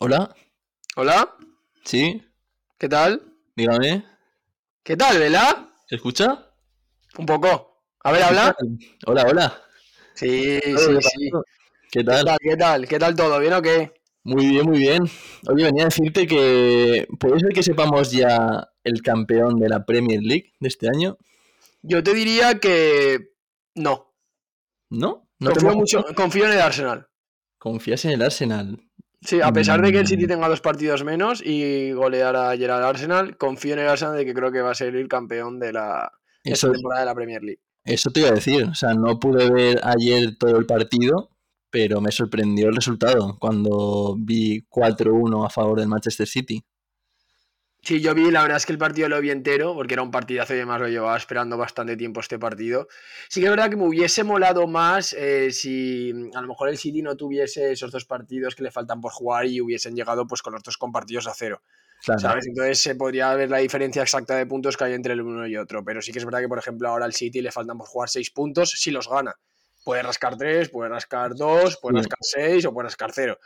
Hola, Hola, sí, ¿qué tal? dígame, ¿Qué tal, Vela? ¿se escucha? Un poco. A ver, habla. Hola, hola. Sí, ¿Qué sí, sí. ¿Qué ¿Qué tal? tal? ¿Qué tal? ¿Qué tal todo? ¿Bien o qué? Muy bien, muy bien. Oye, venía a decirte que puede ser que sepamos ya el campeón de la Premier League de este año, Yo te diría que no. ¿no? ¿No confío mucho, confío en el Arsenal. Confías en el Arsenal. Sí, a pesar de que el City Mm. tenga dos partidos menos y golear ayer al Arsenal, confío en el Arsenal de que creo que va a ser el campeón de la esta temporada de la Premier League. eso te iba a decir. O sea, no pude ver ayer todo el partido, pero me sorprendió el resultado cuando vi 4-1 a favor del Manchester City. Sí, yo vi, la verdad es que el partido lo vi entero, porque era un partidazo y además lo llevaba esperando bastante tiempo este partido. Sí que es verdad que me hubiese molado más eh, si a lo mejor el City no tuviese esos dos partidos que le faltan por jugar y hubiesen llegado pues con los dos compartidos a cero, Claro. ¿sabes? Entonces se podría ver la diferencia exacta de puntos que hay entre el uno y otro, pero sí que es verdad que por ejemplo ahora al City le faltan por jugar seis puntos si los gana. Puede rascar tres, puede rascar dos, puede Sí. rascar seis o puede rascar cero.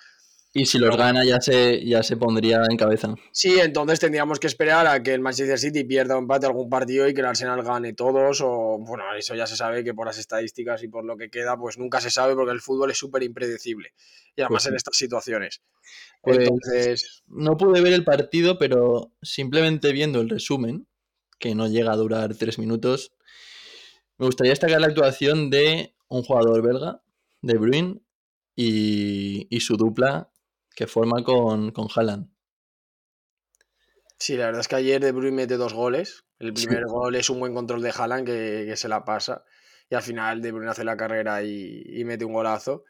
Y si los gana ya se, ya se pondría en cabeza. Sí, entonces tendríamos que esperar a que el Manchester City pierda o empate algún partido y que el Arsenal gane todos. O bueno, eso ya se sabe que por las estadísticas y por lo que queda, pues nunca se sabe porque el fútbol es súper impredecible. Y además Pues en estas situaciones. Pues- Entonces, No pude ver el partido, pero simplemente viendo el resumen, que no llega a durar tres minutos, me gustaría destacar la actuación de un jugador belga, De Bruyne, y, y su dupla que forma con, con Haaland. sí, la verdad es que ayer De Bruyne mete dos goles. El Sí. primer gol es un buen control de Haaland que, que se la pasa. Y al final De Bruyne hace la carrera y, y mete un golazo.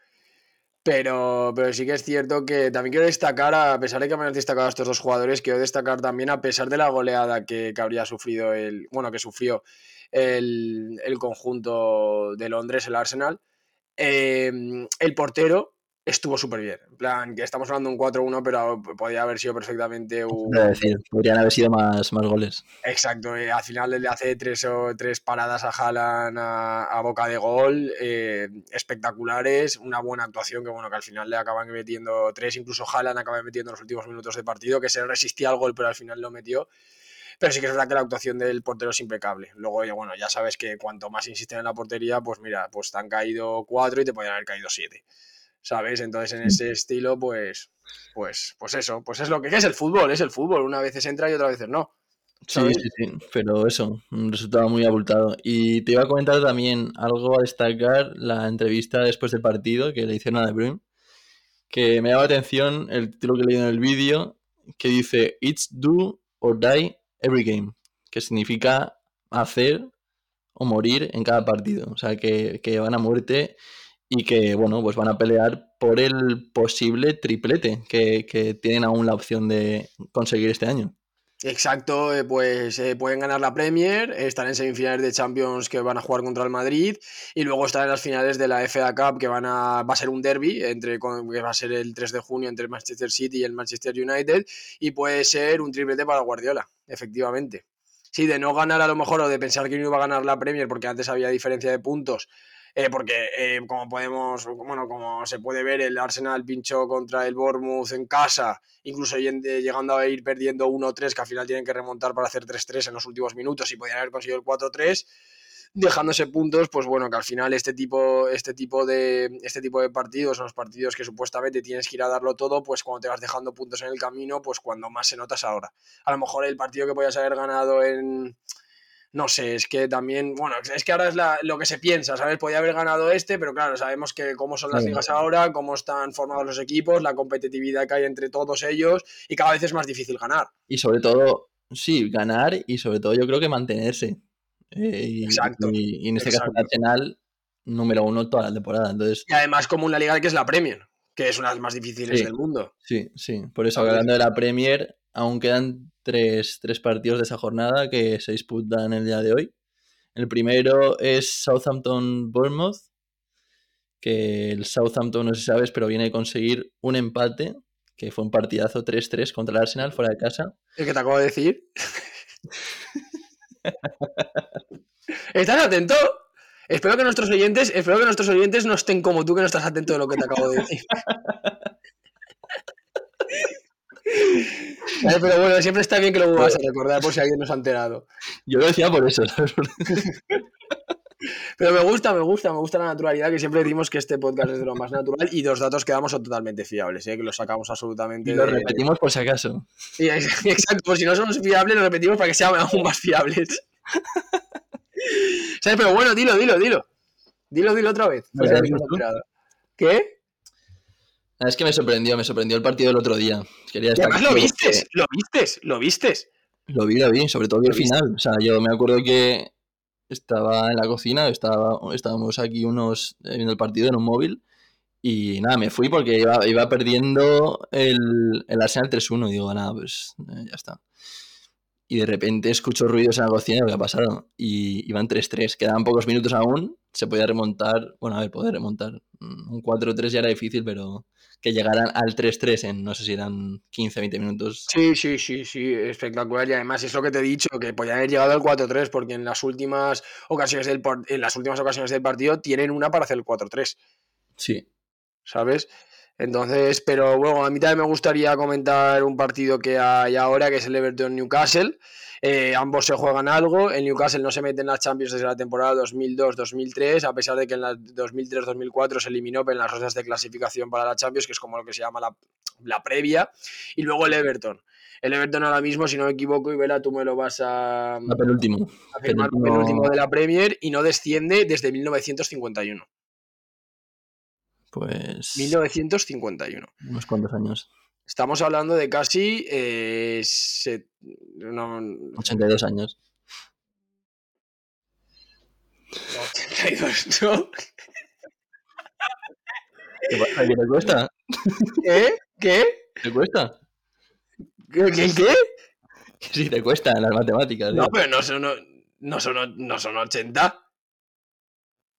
Pero, pero sí que es cierto que también quiero destacar, a pesar de que me han destacado a estos dos jugadores, quiero destacar también, a pesar de la goleada que, que habría sufrido el, bueno, que sufrió el, el conjunto de Londres, el Arsenal, eh, el portero estuvo súper bien. En plan, que estamos hablando de un 4-1, pero podía haber sido perfectamente un, decir, podrían haber sido más, más goles. Exacto, eh, al final le hace tres, o, tres paradas a Haaland a, a boca de gol, eh, espectaculares, una buena actuación que bueno, que al final le acaban metiendo tres, incluso Haaland acaba metiendo en los últimos minutos de partido, que se resistía al gol pero al final lo metió. Pero sí que es verdad que la actuación del portero es impecable. Luego, bueno, ya sabes que cuanto más insisten en la portería, pues mira, pues te han caído cuatro y te podrían haber caído siete. ¿Sabes? Entonces, en ese estilo, pues, pues, pues eso, pues es lo que es el fútbol, es el fútbol. Una vez entra y otra veces no. Sí, ¿sabes? sí, sí, pero eso, un resultado muy abultado. Y te iba a comentar también algo a destacar, la entrevista después del partido que le hicieron a De Bruyne, que me la atención el título que leído en el vídeo, que dice It's do or die every game, que significa hacer o morir en cada partido. O sea, que, que van a muerte y que, bueno, pues van a pelear por el posible triplete que, que tienen aún la opción de conseguir este año. Exacto, eh, pues eh, pueden ganar la Premier, estar en semifinales de Champions que van a jugar contra el Madrid y luego estar en las finales de la FA Cup que van a va a ser un derby entre que va a ser el 3 de junio entre Manchester City y el Manchester United y puede ser un triplete para Guardiola, efectivamente. Sí, de no ganar a lo mejor o de pensar que no iba a ganar la Premier porque antes había diferencia de puntos, eh, porque eh, como podemos, bueno, como se puede ver, el Arsenal pinchó contra el Bournemouth en casa incluso yendo- llegando a ir perdiendo 1-3, que al final tienen que remontar para hacer 3-3 en los últimos minutos y podrían haber conseguido el 4-3, dejándose puntos, pues bueno, que al final este tipo, este tipo de este tipo de partidos, son los partidos que supuestamente tienes que ir a darlo todo, pues cuando te vas dejando puntos en el camino, pues cuando más se notas ahora. A lo mejor el partido que podías haber ganado en no sé, es que también, bueno, es que ahora es la- lo que se piensa, ¿sabes? Podía haber ganado este, pero claro, sabemos que cómo son las ligas ahora, cómo están formados los equipos, la competitividad que hay entre todos ellos y cada vez es más difícil ganar. Y sobre todo, sí, ganar y sobre todo yo creo que mantenerse. Eh, y, Exacto, y- y en este caso el. Arsenal número uno toda la temporada. Entonces, Y además como una liga que es la Premier, que es una de las más difíciles Sí. del mundo. sí, sí. Por eso, hablando de la Premier, aún quedan tres, tres partidos de esa jornada que se disputan el día de hoy. El primero es Southampton-Bournemouth, que el Southampton, no sé si sabes, pero viene de conseguir un empate, que fue un partidazo 3-3 contra el Arsenal fuera de casa. ¿El que te acabo de decir? ¿Estás atento? Espero que nuestros oyentes, espero que nuestros oyentes no estén como tú que no estás atento de lo que te acabo de decir. Eh, Pero bueno, siempre está bien que lo vuelvas a recordar por si alguien nos ha enterado. Yo lo decía por eso, ¿sabes? Pero me gusta, me gusta, me gusta la naturalidad, que siempre decimos que este podcast es de lo más natural y los datos que damos son totalmente fiables, ¿eh? que los sacamos absolutamente. Y lo de- repetimos por si acaso. Sí, exacto, por si no somos fiables, lo repetimos para que sean aún más fiables. ¿Sabes? Pero bueno, dilo, dilo, dilo. Dilo, dilo otra vez. Pues. ¿Qué? Ah, Es que me sorprendió, me sorprendió el partido del otro día. Quería estar además lo vistes, lo vistes, lo vistes. Lo vi, lo vi, sobre todo vi el final. O sea, yo me acuerdo que estaba en la cocina, estaba, estábamos aquí unos eh, viendo el partido en un móvil y nada, me fui porque iba, iba perdiendo el, el Arsenal 3-1 y digo, nada, pues eh, ya está. Y de repente escucho ruidos en la cocina y ¿qué ha pasado? Y iban 3-3, quedaban pocos minutos aún, se podía remontar, bueno, a ver, poder remontar. Mm, Un 4-3 ya era difícil, pero que llegaran al 3-3 en, no sé si eran 15-20 minutos. Sí, sí, sí, sí, espectacular. Y además es lo que te he dicho, que podían haber llegado al 4-3, porque en las últimas ocasiones del en las últimas ocasiones del partido tienen una para hacer el 4-3. Sí, ¿sabes? Entonces, pero bueno, a mí también me gustaría comentar un partido que hay ahora, que es el Everton-Newcastle. Eh, ambos se juegan algo. El Newcastle no se mete en las Champions desde la temporada 2002-2003, a pesar de que en la 2003-2004 se eliminó en las rondas de clasificación para la Champions, que es como lo que se llama la, la previa. Y luego el Everton. El Everton ahora mismo, si no me equivoco, y Vela, tú me lo vas a, la penúltimo. a firmar penúltimo- penúltimo de la Premier y no desciende desde 1951. Pues 1951. unos cuantos años. Estamos hablando de casi eh, se- no, 82 años. 82, ¿no? ¿Qué pasa? ¿Qué te cuesta? ¿Qué? ¿Qué? ¿Te cuesta? ¿Qué? ¿Qué? qué? Sí, te cuesta en las matemáticas. No, tío. pero no son, no son, no son 80.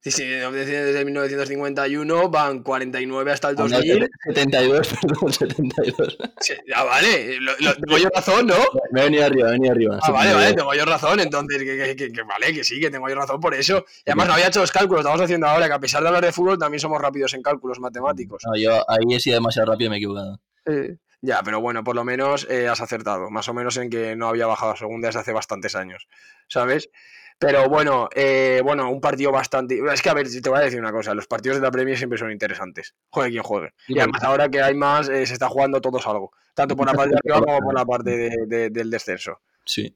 Sí, sí, desde 1951 van 49 hasta el Ah, no, 2000. 72, perdón, 72. Sí, Ya vale, lo- lo- tengo yo razón, ¿no? Me he venido arriba, me he venido arriba. Ah, vale, 72. vale, tengo yo razón, entonces, que, que- que- que vale, que sí, que tengo yo razón por eso. Y además no había hecho los cálculos, estamos haciendo ahora, que a pesar de hablar de fútbol, también somos rápidos en cálculos matemáticos. No, yo ahí he sido demasiado rápido y me he equivocado. Eh, ya, pero bueno, por lo menos eh, has acertado, más o menos en que no había bajado a segunda desde hace bastantes años, ¿sabes? Pero bueno, eh, bueno, un partido bastante... Es que, a ver, te voy a decir una cosa, los partidos de la Premier siempre son interesantes, juegue quien juegue. Sí, Y además ahora que hay más, eh, se está jugando todos algo, tanto por la parte de arriba como por la parte de- de- del descenso, Sí.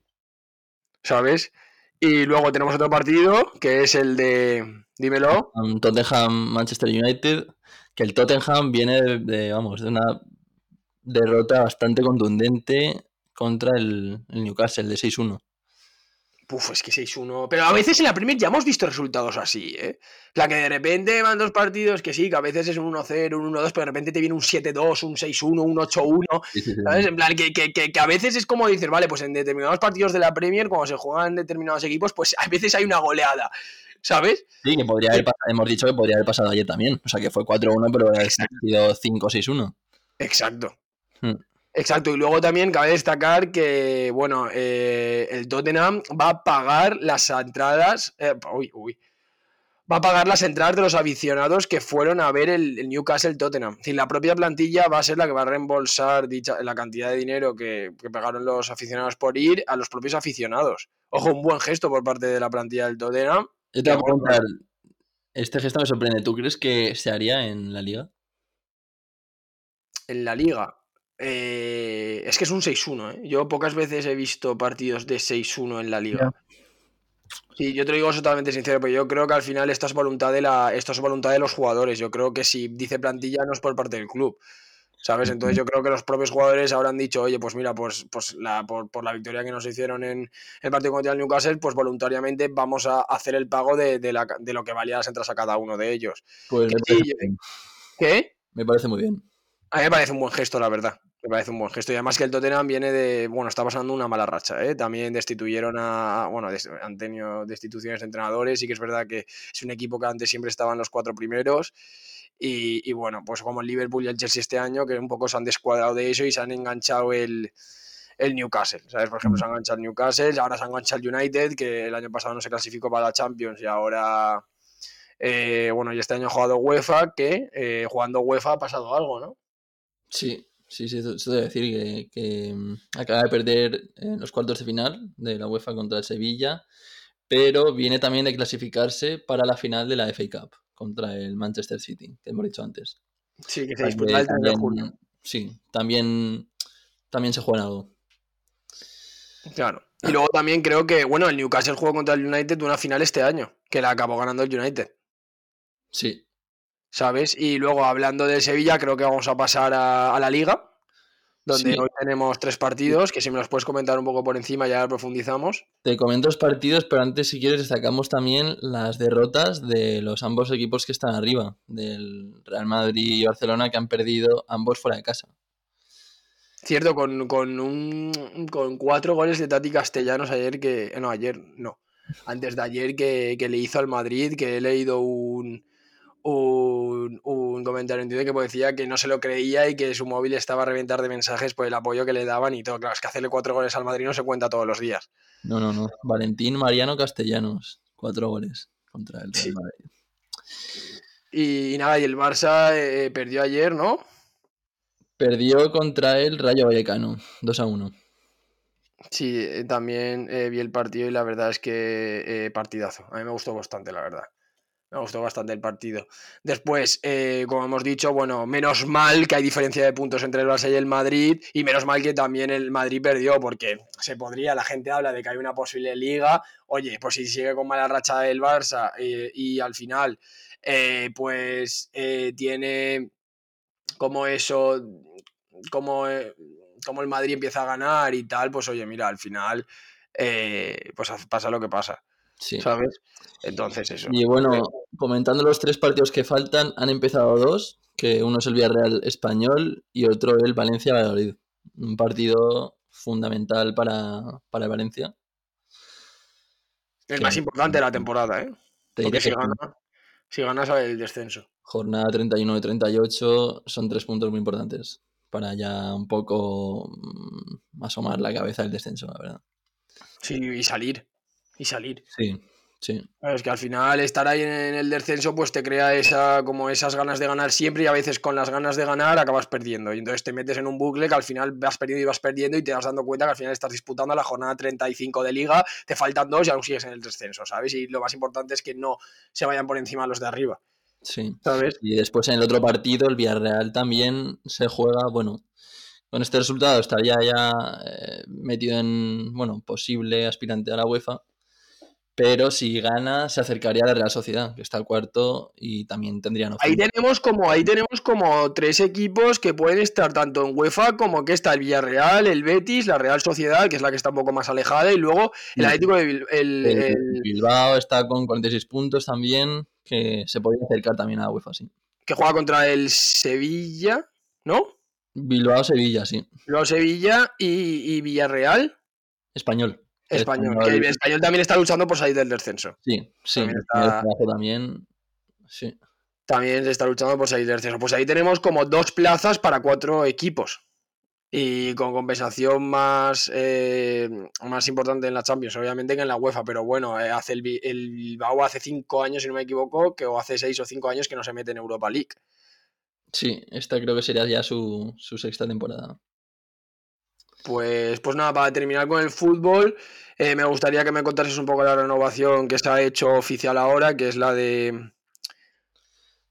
¿sabes? Y luego tenemos otro partido, que es el de... Dímelo. Tottenham, Manchester United. Que el Tottenham viene de, de, vamos, de una derrota bastante contundente contra el, el Newcastle de 6-1. Puf, es que 6-1. Pero a veces en la Premier ya hemos visto resultados así, ¿eh? La que de repente van dos partidos que sí, que a veces es un 1-0, un 1-2, pero de repente te viene un 7-2, un 6-1, un 8-1. Sí, sí, sí. ¿Sabes? En plan, que, que- que- que a veces es como dices, vale, pues en determinados partidos de la Premier, cuando se juegan determinados equipos, pues a veces hay una goleada. ¿Sabes? Sí, que podría haber pasado, hemos dicho que podría haber pasado ayer también. O sea, que fue 4-1, pero ha sido 5-6-1. Exacto. Hmm. Exacto, y luego también cabe destacar que, bueno, eh, el Tottenham va a pagar las entradas, eh, uy, uy, va a pagar las entradas de los aficionados que fueron a ver el, el Newcastle Tottenham. Es decir, la propia plantilla va a ser la que va a reembolsar dicha, la cantidad de dinero que, que pagaron los aficionados por ir a los propios aficionados. Ojo, un buen gesto por parte de la plantilla del Tottenham. Yo te voy a preguntar, este gesto me sorprende. ¿Tú crees que se haría en la liga? en la liga. Eh, es que es un 6-1, ¿eh? Yo pocas veces he visto partidos de 6-1 en la liga. Sí, yo te lo digo totalmente sincero, pero yo creo que al final esto es voluntad de la, esto es voluntad de los jugadores. Yo creo que si dice plantilla no es por parte del club. ¿Sabes? Entonces yo creo que los propios jugadores habrán dicho, oye, pues mira, pues, pues la, por, por la victoria que nos hicieron en el partido contra el Newcastle, pues voluntariamente vamos a hacer el pago de, de la- de lo que valía las entradas a cada uno de ellos. Pues me parece, bien. ¿Qué? me parece muy bien. A mí me parece un buen gesto, la verdad. Me parece un buen gesto. Y además que el Tottenham viene de. Bueno, está pasando una mala racha, ¿eh? También destituyeron a. Bueno, han tenido destituciones de entrenadores. Y que es verdad que es un equipo que antes siempre estaban los cuatro primeros. Y, y bueno, pues como el Liverpool y el Chelsea este año, que un poco se han descuadrado de eso y se han enganchado el, el Newcastle. ¿Sabes? Por ejemplo, se ha enganchado el Newcastle, ahora se ha enganchado el United, que el año pasado no se clasificó para la Champions y ahora. eh, bueno, y este año ha jugado UEFA, que eh, jugando UEFA ha pasado algo, ¿no? Sí. Sí, sí, eso debe decir que, que mm, acaba de perder en los cuartos de final de la UEFA contra el Sevilla, pero viene también de clasificarse para la final de la FA Cup contra el Manchester City, que hemos dicho antes. Sí, que se Así disputa el 3 de junio. Sí, también, también se juega algo. Claro. Y luego también creo que, bueno, el Newcastle jugó contra el United una final este año, que la acabó ganando el United, Sí, ¿sabes? Y luego hablando de Sevilla, creo que vamos a pasar a, a la liga, donde Sí. hoy tenemos tres partidos, que si me los puedes comentar un poco por encima ya profundizamos. te comento los partidos, pero antes, si quieres, destacamos también las derrotas de los ambos equipos que están arriba, del Real Madrid y Barcelona, que han perdido ambos fuera de casa. Cierto, con, con, un, con cuatro goles de Tati Castellanos ayer que... No, ayer no. Antes de ayer que, que le hizo al Madrid, que he leído un, un, un comentario en Twitter que decía que no se lo creía y que su móvil estaba a reventar de mensajes por el apoyo que le daban y todo. Claro, es que hacerle cuatro goles al Madrid no se cuenta todos los días. No, no, no. Valentín Mariano Castellanos, cuatro goles contra el Real Sí. Madrid. Y, nada, y el Barça eh, perdió ayer, ¿no? Perdió contra el Rayo Vallecano, 2 a 1. Sí, eh, también eh, vi el partido y la verdad es que eh, partidazo. A mí me gustó bastante, la verdad. Me gustó bastante el partido. Después, eh, como hemos dicho, bueno, menos mal que hay diferencia de puntos entre el Barça y el Madrid y menos mal que también el Madrid perdió porque se podría, la gente habla de que hay una posible liga. Oye, pues si sigue con mala racha el Barça eh, y al final, eh, pues tiene como eso, como, como el Madrid empieza a ganar y tal, pues oye, mira, al final, pues pasa lo que pasa, Sí. ¿sabes? Entonces eso. Y bueno, comentando los tres partidos que faltan, han empezado dos, que uno es el Villarreal español y otro el Valencia Valladolid. Un partido fundamental para, para Valencia. El que- más importante de la temporada, ¿eh? Te Porque si gana, si gana sale el descenso. jornada 31 y 38 son tres puntos muy importantes para ya un poco mm, asomar la cabeza del descenso, la verdad. Sí, y salir. Y salir. Sí, sí. Es que al final estar ahí en en el descenso pues te crea esa, como esas ganas de ganar siempre y a veces con las ganas de ganar acabas perdiendo. Y entonces te metes en un bucle que al final vas perdiendo y vas perdiendo y te vas dando cuenta que al final estás disputando la jornada 35 de liga, te faltan dos y aún sigues en el descenso, ¿sabes? Y lo más importante es que no se vayan por encima los de arriba, Sí. ¿sabes? Y después en el otro partido, el Villarreal también se juega, bueno, con este resultado estaría ya eh, metido en, bueno, posible aspirante a la UEFA, pero si gana se acercaría a la Real Sociedad, que está al cuarto y también tendrían Ahí opción. tenemos como ahí tenemos como tres equipos que pueden estar tanto en UEFA como que está el Villarreal, el Betis, la Real Sociedad, que es la que está un poco más alejada, y luego el. Atlético de Bil- el- El el- Bilbao está con 46 puntos también, que se podría acercar también a UEFA, sí. que juega contra el Sevilla, ¿no? Bilbao-Sevilla, sí. Luego Sevilla y, y Villarreal, Español. Español. Español- Que el español también está luchando por salir del descenso. Sí, sí. También está- también. Sí. También se está luchando por salir del descenso. Pues ahí tenemos como dos plazas para cuatro equipos. Y con compensación más, eh, más importante en la Champions, obviamente que en la UEFA, pero bueno, eh, hace el, el Bilbao hace cinco años, si no me equivoco, que o hace seis o cinco años que no se mete en Europa League. Sí, esta creo que sería ya su, su sexta temporada. Pues, pues nada, para terminar con el fútbol, eh, me gustaría que me contases un poco la renovación que se ha hecho oficial ahora, que es la de...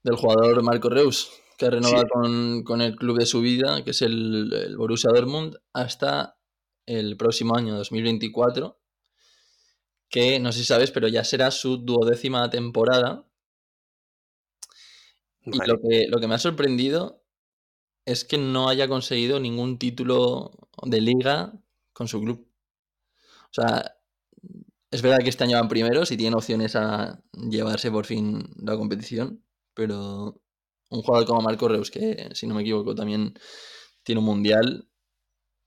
Del jugador Marco Reus, que ha renovado Sí. con, con el club de su vida, que es el, el Borussia Dortmund, hasta el próximo año, 2024. Que no sé si sabes, pero ya será su duodécima temporada. Y lo que, lo que me ha sorprendido es que no haya conseguido ningún título de liga con su club. O sea, es verdad que este año van primeros y tienen opciones a llevarse por fin la competición, pero un jugador como Marco Reus, que si no me equivoco también tiene un mundial,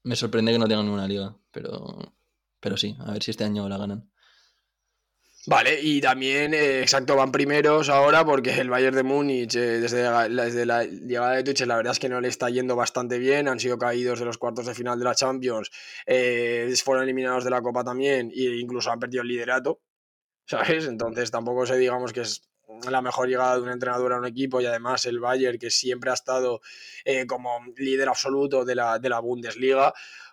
me sorprende que no tenga ninguna liga, pero, pero sí, a ver si este año la ganan. Vale, y también, eh, exacto, van primeros ahora porque el Bayern de Múnich, eh, desde, la, desde la llegada de Tuchel, la verdad es que no le está yendo bastante bien. Han sido caídos de los cuartos de final de la Champions, eh, fueron eliminados de la Copa también, e incluso han perdido el liderato, ¿sabes? Entonces tampoco sé, digamos, que es la mejor llegada de un entrenador a un equipo y además el Bayern, que siempre ha estado eh, como líder absoluto de la, de la Bundesliga,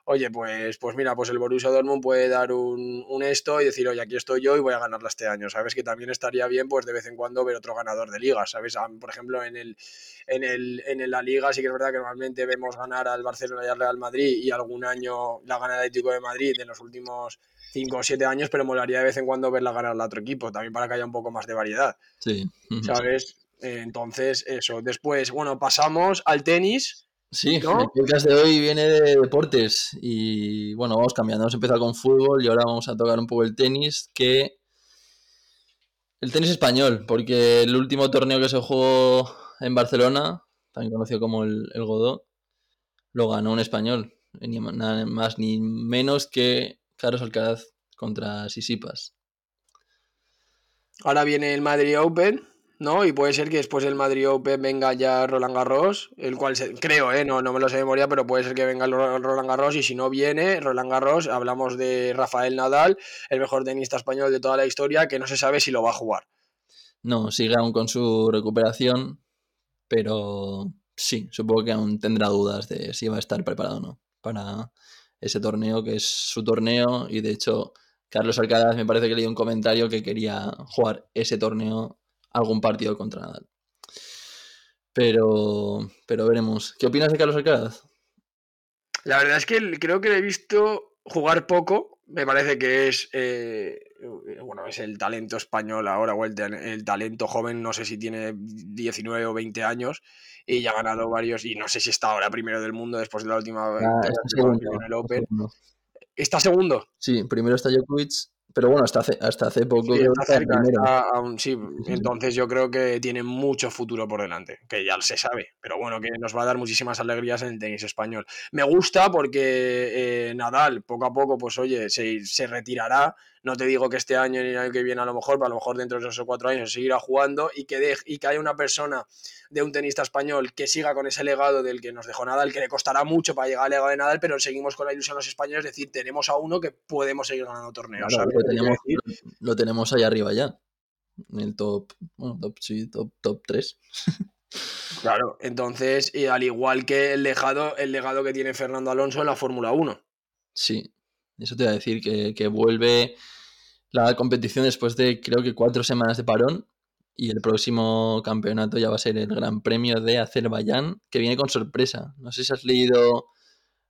oye, pues, pues mira, pues el Borussia Dortmund puede dar un, un, esto y decir, oye, aquí estoy yo y voy a ganarla este año, ¿sabes? Que también estaría bien, pues de vez en cuando ver otro ganador de liga, ¿sabes? Por ejemplo, en, el, en, el, en la liga sí que es verdad que normalmente vemos ganar al Barcelona y al Real Madrid y algún año la gana de Atlético de Madrid en los últimos 5 o 7 años, pero molaría de vez en cuando verla ganar al otro equipo, también para que haya un poco más de variedad. Sí. ¿Sabes? Entonces, eso. Después, bueno, pasamos al tenis. Sí, ¿no? el podcast de hoy viene de deportes y bueno, vamos cambiando. Hemos empezado con fútbol y ahora vamos a tocar un poco el tenis, que el tenis español, porque el último torneo que se jugó en Barcelona, también conocido como el, el Godó, lo ganó un español, ni nada más ni menos que Carlos Alcaraz contra Sisipas. Ahora viene el Madrid Open, ¿no? Y puede ser que después del Madrid Open venga ya Roland Garros, el cual se, creo, ¿eh? No, no me lo sé de memoria, pero puede ser que venga el Roland Garros y si no viene Roland Garros, hablamos de Rafael Nadal, el mejor tenista español de toda la historia, que no se sabe si lo va a jugar. No, sigue aún con su recuperación, pero sí, supongo que aún tendrá dudas de si va a estar preparado o no para ese torneo, que es su torneo, y de hecho Carlos Alcaraz me parece que leí un comentario que quería jugar ese torneo algún partido contra Nadal. Pero, pero veremos. ¿Qué opinas de Carlos Alcaraz? La verdad es que creo que le he visto jugar poco. Me parece que es eh, bueno, es el talento español ahora, o el, el, talento joven, no sé si tiene 19 o 20 años, y ya ha ganado varios, y no sé si está ahora primero del mundo después de la última ah, está segundo, en el Open. Segundo. ¿Está segundo? Sí, primero está Djokovic, pero bueno, hasta hace, hasta hace poco. Sí, cerca, aún, sí. Entonces yo creo que tiene mucho futuro por delante, que ya se sabe, pero bueno, que nos va a dar muchísimas alegrías en el tenis español. Me gusta porque eh, Nadal, poco a poco, pues oye, se, se retirará no te digo que este año ni el año que viene a lo mejor, pero a lo mejor dentro de esos cuatro años seguirá jugando y que, de, y que haya una persona de un tenista español que siga con ese legado del que nos dejó Nadal, que le costará mucho para llegar al legado de Nadal, pero seguimos con la ilusión los españoles, es decir, tenemos a uno que podemos seguir ganando torneos. Claro, lo, tenemos, lo, tenemos ahí arriba ya, en el top, bueno, top, sí, top, top 3. Claro, entonces, y al igual que el legado, el legado que tiene Fernando Alonso en la Fórmula 1. Sí, eso te iba a decir, que, que vuelve la competición después de creo que cuatro semanas de parón y el próximo campeonato ya va a ser el Gran Premio de Azerbaiyán, que viene con sorpresa. No sé si has leído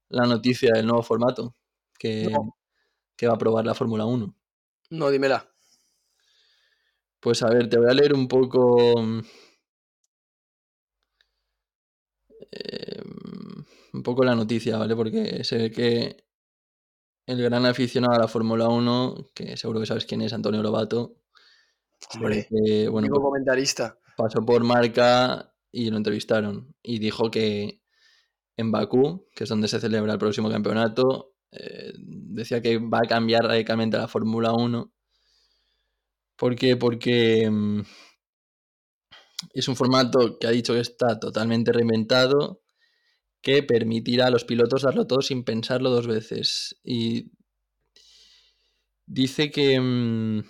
la noticia del nuevo formato que, No. que va a probar la Fórmula 1. No, dímela. Pues a ver, te voy a leer un poco. eh, un poco la noticia, ¿vale? Porque se ve que el gran aficionado a la Fórmula 1, que seguro que sabes quién es, Antonio Lobato, Hombre, bueno, pues comentarista. pasó por marca y lo entrevistaron. Y dijo que en Bakú, que es donde se celebra el próximo campeonato, eh, decía que va a cambiar radicalmente la Fórmula 1. ¿Por qué? Porque mm, es un formato que ha dicho que está totalmente reinventado, que permitirá a los pilotos darlo todo sin pensarlo dos veces. Y dice que, mm,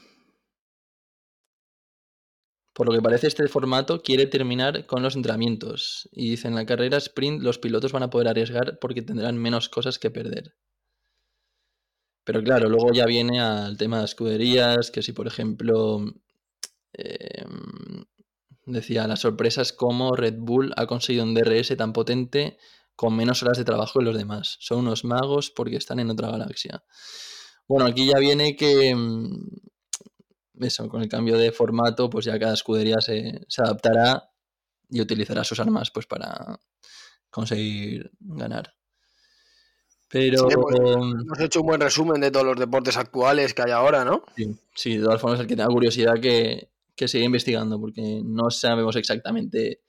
por lo que parece, este formato quiere terminar con los entrenamientos. Y dice, en la carrera sprint los pilotos van a poder arriesgar porque tendrán menos cosas que perder. Pero claro, luego ya viene al tema de escuderías, que si por ejemplo eh, decía las sorpresas como Red Bull ha conseguido un DRS tan potente con menos horas de trabajo que los demás. Son unos magos porque están en otra galaxia. Bueno, aquí ya viene que mm, eso, con el cambio de formato, pues ya cada escudería se, se adaptará y utilizará sus armas pues para conseguir ganar. Pero Sí, pues, hemos hecho un buen resumen de todos los deportes actuales que hay ahora, ¿no? Sí, sí, de todas formas, el que tenga curiosidad que, que siga investigando, porque no sabemos exactamente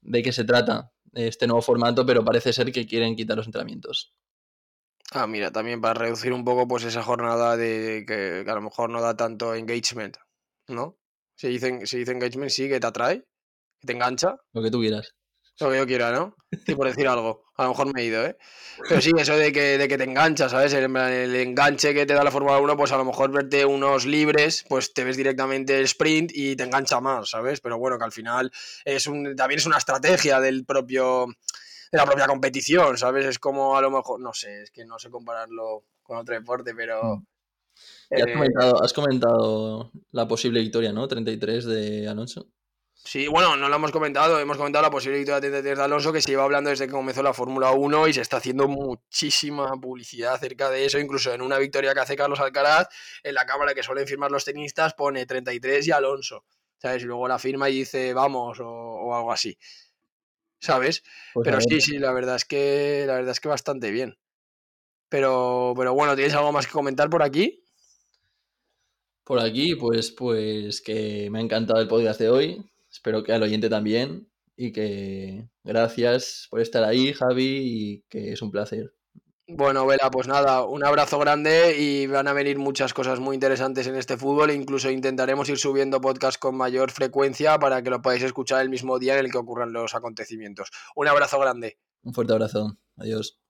de qué se trata este nuevo formato, pero parece ser que quieren quitar los entrenamientos. Ah, mira, también para reducir un poco pues esa jornada de que, que a lo mejor no da tanto engagement, ¿no? Si dicen, si dice engagement, sí, que te atrae, que te engancha. Lo que tú quieras. Lo que yo quiera, ¿no? Sí, por decir algo. A lo mejor me he ido, ¿eh? Pero sí, eso de que, de que te enganchas, ¿sabes? El, el, enganche que te da la Fórmula 1, pues a lo mejor verte unos libres, pues te ves directamente el sprint y te engancha más, ¿sabes? Pero bueno, que al final es un, también es una estrategia del propio de la propia competición, ¿sabes? Es como a lo mejor, no sé, es que no sé compararlo con otro deporte, pero... Mm. has, eh, comentado, has comentado la posible victoria, ¿no? 33 de Alonso. Sí, bueno, no lo hemos comentado, hemos comentado la posible victoria de Alonso que se iba hablando desde que comenzó la Fórmula 1 y se está haciendo muchísima publicidad acerca de eso, incluso en una victoria que hace Carlos Alcaraz, en la cámara que suelen firmar los tenistas pone 33 y Alonso, ¿sabes? Y luego la firma y dice vamos o, algo así, ¿sabes? Pues pero sí, sí, la verdad es que la verdad es que bastante bien. Pero, pero bueno, ¿tienes algo más que comentar por aquí? Por aquí, pues, pues que me ha encantado el podcast de hoy Espero que al oyente también y que gracias por estar ahí, Javi, y que es un placer. Bueno, Vela, pues nada, un abrazo grande y van a venir muchas cosas muy interesantes en este fútbol. Incluso intentaremos ir subiendo podcast con mayor frecuencia para que lo podáis escuchar el mismo día en el que ocurran los acontecimientos. Un abrazo grande. Un fuerte abrazo. Adiós.